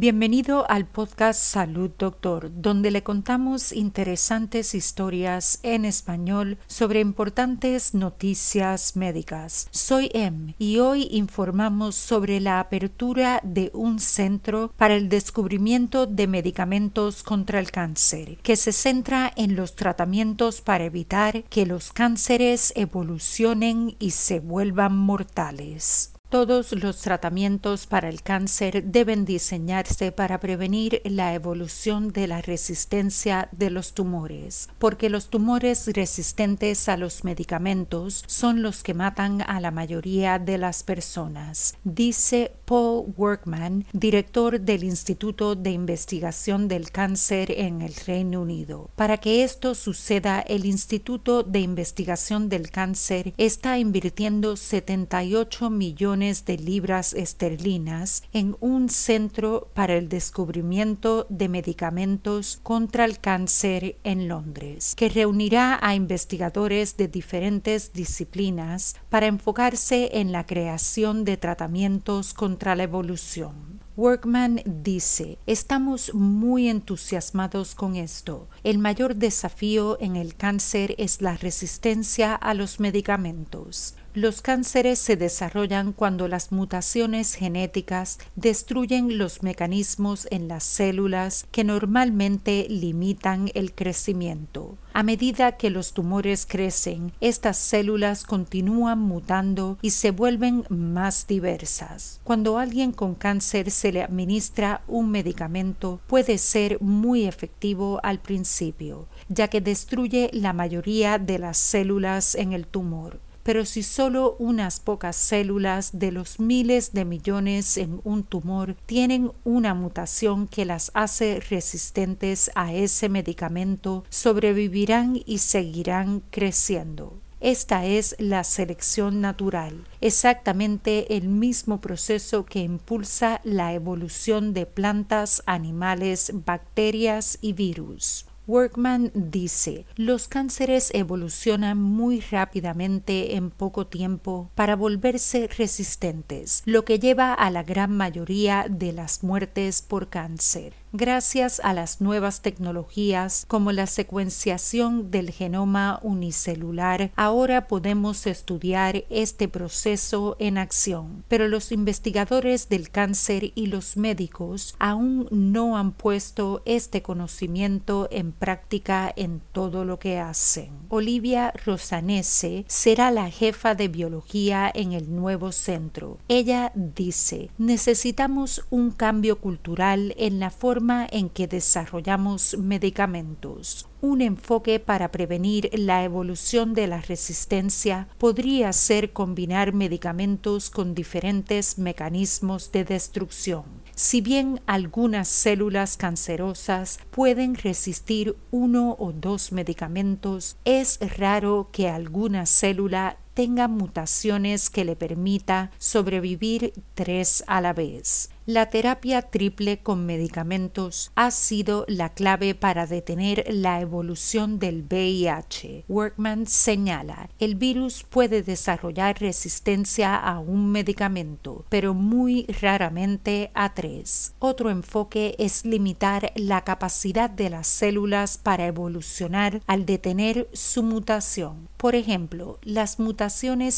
Bienvenido al podcast Salud Doctor, donde le contamos interesantes historias en español sobre importantes noticias médicas. Soy Em y hoy informamos sobre la apertura de un centro para el descubrimiento de medicamentos contra el cáncer, que se centra en los tratamientos para evitar que los cánceres evolucionen y se vuelvan mortales. Todos los tratamientos para el cáncer deben diseñarse para prevenir la evolución de la resistencia de los tumores, porque los tumores resistentes a los medicamentos son los que matan a la mayoría de las personas, dice Paul Workman, director del Instituto de Investigación del Cáncer en el Reino Unido. Para que esto suceda, el Instituto de Investigación del Cáncer está invirtiendo 78 millones de libras esterlinas en un centro para el descubrimiento de medicamentos contra el cáncer en Londres, que reunirá a investigadores de diferentes disciplinas para enfocarse en la creación de tratamientos contra la evolución. Workman dice, estamos muy entusiasmados con esto. El mayor desafío en el cáncer es la resistencia a los medicamentos. Los cánceres se desarrollan cuando las mutaciones genéticas destruyen los mecanismos en las células que normalmente limitan el crecimiento. A medida que los tumores crecen, estas células continúan mutando y se vuelven más diversas. Cuando a alguien con cáncer se le administra un medicamento, puede ser muy efectivo al principio, ya que destruye la mayoría de las células en el tumor pero si solo unas pocas células de los miles de millones en un tumor tienen una mutación que las hace resistentes a ese medicamento, sobrevivirán y seguirán creciendo. Esta es la selección natural, exactamente el mismo proceso que impulsa la evolución de plantas, animales, bacterias y virus. Workman dice, los cánceres evolucionan muy rápidamente en poco tiempo para volverse resistentes, lo que lleva a la gran mayoría de las muertes por cáncer gracias a las nuevas tecnologías como la secuenciación del genoma unicelular, ahora podemos estudiar este proceso en acción. Pero los investigadores del cáncer y los médicos aún no han puesto este conocimiento en práctica en todo lo que hacen. Olivia Rosanese será la jefa de biología en el nuevo centro. Ella dice, necesitamos un cambio cultural en la forma en que desarrollamos medicamentos. Un enfoque para prevenir la evolución de la resistencia podría ser combinar medicamentos con diferentes mecanismos de destrucción. Si bien algunas células cancerosas pueden resistir uno o dos medicamentos, es raro que alguna célula tenga mutaciones que le permita sobrevivir tres a la vez. La terapia triple con medicamentos ha sido la clave para detener la evolución del VIH. Workman señala, el virus puede desarrollar resistencia a un medicamento, pero muy raramente a tres. Otro enfoque es limitar la capacidad de las células para evolucionar al detener su mutación. Por ejemplo, las mutaciones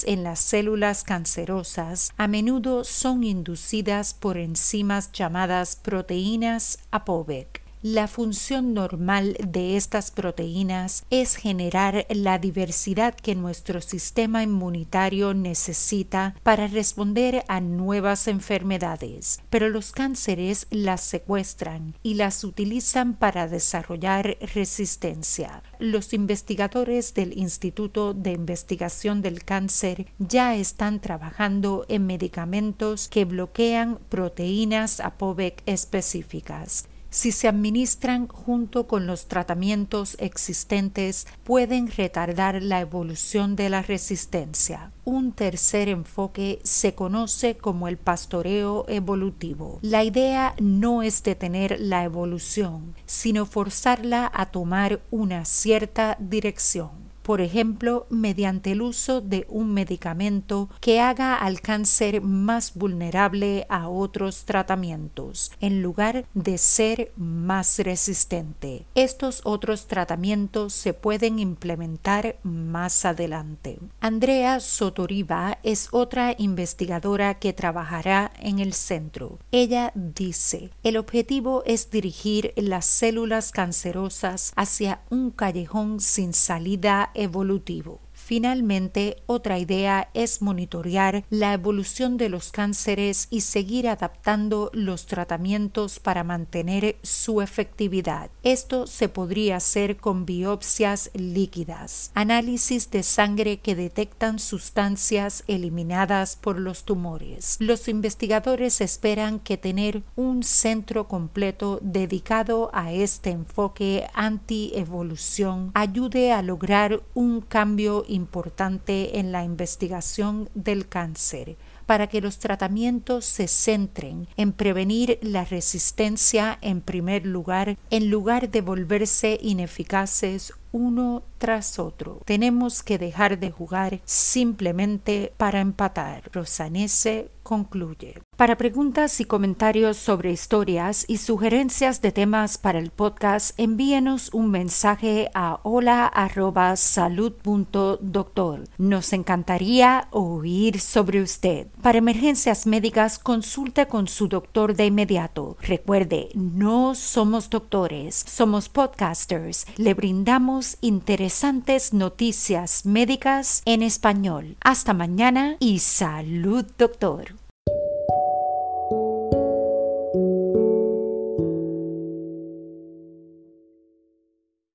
en las células cancerosas a menudo son inducidas por enzimas llamadas proteínas APOVEC la función normal de estas proteínas es generar la diversidad que nuestro sistema inmunitario necesita para responder a nuevas enfermedades, pero los cánceres las secuestran y las utilizan para desarrollar resistencia. Los investigadores del Instituto de Investigación del Cáncer ya están trabajando en medicamentos que bloquean proteínas APOVEC específicas si se administran junto con los tratamientos existentes, pueden retardar la evolución de la resistencia. Un tercer enfoque se conoce como el pastoreo evolutivo. La idea no es detener la evolución, sino forzarla a tomar una cierta dirección. Por ejemplo, mediante el uso de un medicamento que haga al cáncer más vulnerable a otros tratamientos, en lugar de ser más resistente. Estos otros tratamientos se pueden implementar más adelante. Andrea Sotoriva es otra investigadora que trabajará en el centro. Ella dice, el objetivo es dirigir las células cancerosas hacia un callejón sin salida evolutivo. Finalmente, otra idea es monitorear la evolución de los cánceres y seguir adaptando los tratamientos para mantener su efectividad. Esto se podría hacer con biopsias líquidas, análisis de sangre que detectan sustancias eliminadas por los tumores. Los investigadores esperan que tener un centro completo dedicado a este enfoque anti-evolución ayude a lograr un cambio importante en la investigación del cáncer para que los tratamientos se centren en prevenir la resistencia en primer lugar, en lugar de volverse ineficaces uno tras otro. Tenemos que dejar de jugar simplemente para empatar. Rosanese concluye. Para preguntas y comentarios sobre historias y sugerencias de temas para el podcast, envíenos un mensaje a hola@salud.doctor. Nos encantaría oír sobre usted. Para emergencias médicas, consulte con su doctor de inmediato. Recuerde, no somos doctores, somos podcasters. Le brindamos interesantes noticias médicas en español. Hasta mañana y salud, doctor.